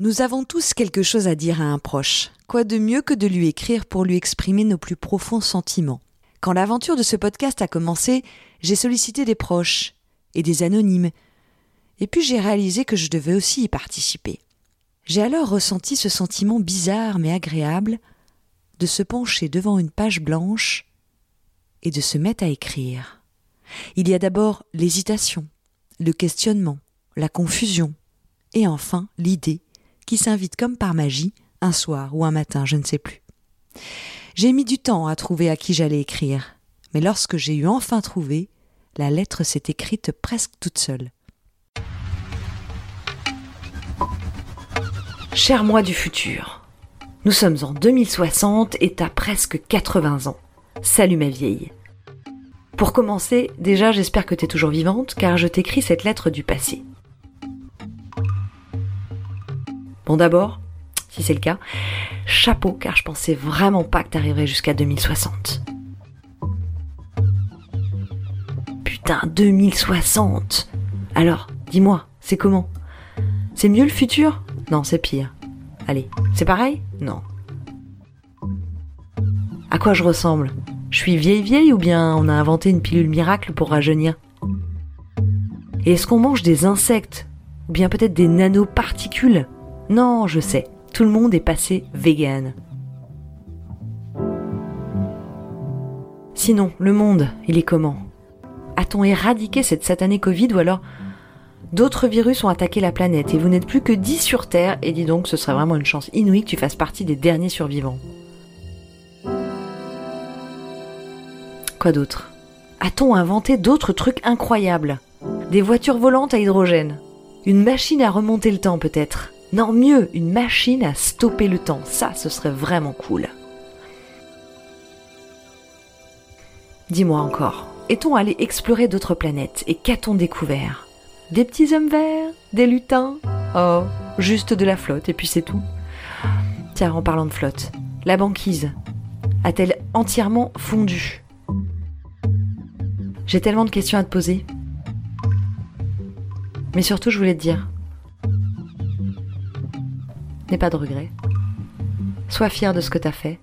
Nous avons tous quelque chose à dire à un proche. Quoi de mieux que de lui écrire pour lui exprimer nos plus profonds sentiments? Quand l'aventure de ce podcast a commencé, j'ai sollicité des proches et des anonymes. Et puis j'ai réalisé que je devais aussi y participer. J'ai alors ressenti ce sentiment bizarre mais agréable de se pencher devant une page blanche et de se mettre à écrire. Il y a d'abord l'hésitation, le questionnement, la confusion, et enfin l'idée qui s'invite comme par magie, un soir ou un matin, je ne sais plus. J'ai mis du temps à trouver à qui j'allais écrire, mais lorsque j'ai eu enfin trouvé, la lettre s'est écrite presque toute seule. Cher moi du futur, nous sommes en 2060 et t'as presque 80 ans. Salut ma vieille. Pour commencer, déjà j'espère que t'es toujours vivante car je t'écris cette lettre du passé. Bon d'abord, si c'est le cas, chapeau car je pensais vraiment pas que t'arriverais jusqu'à 2060. Putain, 2060 Alors, dis-moi, c'est comment? C'est mieux le futur? Non, c'est pire. Allez, c'est pareil? Non. À quoi je ressemble? Je suis vieille vieille ou bien on a inventé une pilule miracle pour rajeunir? Et est-ce qu'on mange des insectes? Ou bien peut-être des nanoparticules? Non, je sais, tout le monde est passé vegan. Sinon, le monde, il est comment? A-t-on éradiqué cette satanée Covid ou alors d'autres virus ont attaqué la planète et vous n'êtes plus que 10 sur Terre et dis donc ce serait vraiment une chance inouïe que tu fasses partie des derniers survivants. Quoi d'autre? A-t-on inventé d'autres trucs incroyables? Des voitures volantes à hydrogène? Une machine à remonter le temps peut-être? Non, mieux, une machine à stopper le temps. Ça, ce serait vraiment cool. Dis-moi encore, est-on allé explorer d'autres planètes et qu'a-t-on découvert? Des petits hommes verts Des lutins? Oh, juste de la flotte et puis c'est tout. Tiens, en parlant de flotte, la banquise a-t-elle entièrement fondu? J'ai tellement de questions à te poser. Mais surtout, je voulais te dire, N'aie pas de regrets. Sois fier de ce que t'as fait.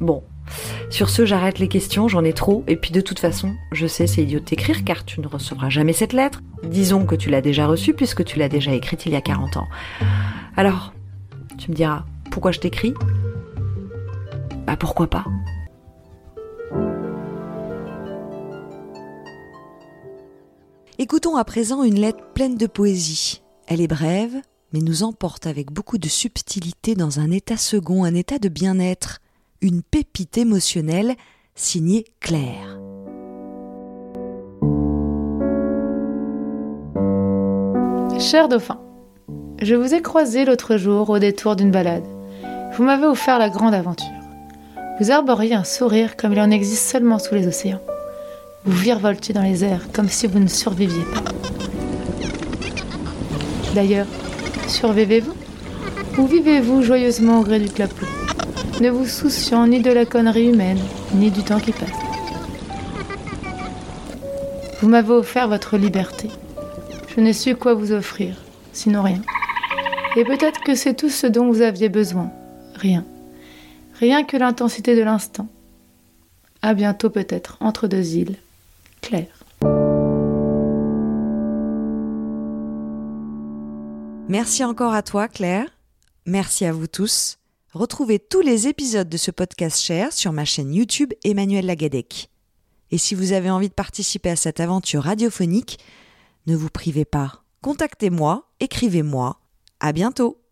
Bon. Sur ce, j'arrête les questions, j'en ai trop, et puis de toute façon, je sais, c'est idiot de t'écrire car tu ne recevras jamais cette lettre. Disons que tu l'as déjà reçue puisque tu l'as déjà écrite il y a 40 ans. Alors, tu me diras, pourquoi je t'écris? Bah pourquoi pas Écoutons à présent une lettre pleine de poésie. Elle est brève, mais nous emporte avec beaucoup de subtilité dans un état second, un état de bien-être, une pépite émotionnelle signée Claire. Cher dauphin, je vous ai croisé l'autre jour au détour d'une balade. Vous m'avez offert la grande aventure. Vous arboriez un sourire comme il en existe seulement sous les océans. Vous virevoltiez dans les airs comme si vous ne surviviez pas. D'ailleurs, Survivez-vous Ou vivez-vous joyeusement au gré du clapot, ne vous souciant ni de la connerie humaine, ni du temps qui passe Vous m'avez offert votre liberté. Je n'ai su quoi vous offrir, sinon rien. Et peut-être que c'est tout ce dont vous aviez besoin. Rien. Rien que l'intensité de l'instant. À bientôt peut-être entre deux îles. Claire. Merci encore à toi, Claire. Merci à vous tous. Retrouvez tous les épisodes de ce podcast cher sur ma chaîne YouTube Emmanuel Lagadec. Et si vous avez envie de participer à cette aventure radiophonique, ne vous privez pas. Contactez-moi, écrivez-moi. À bientôt!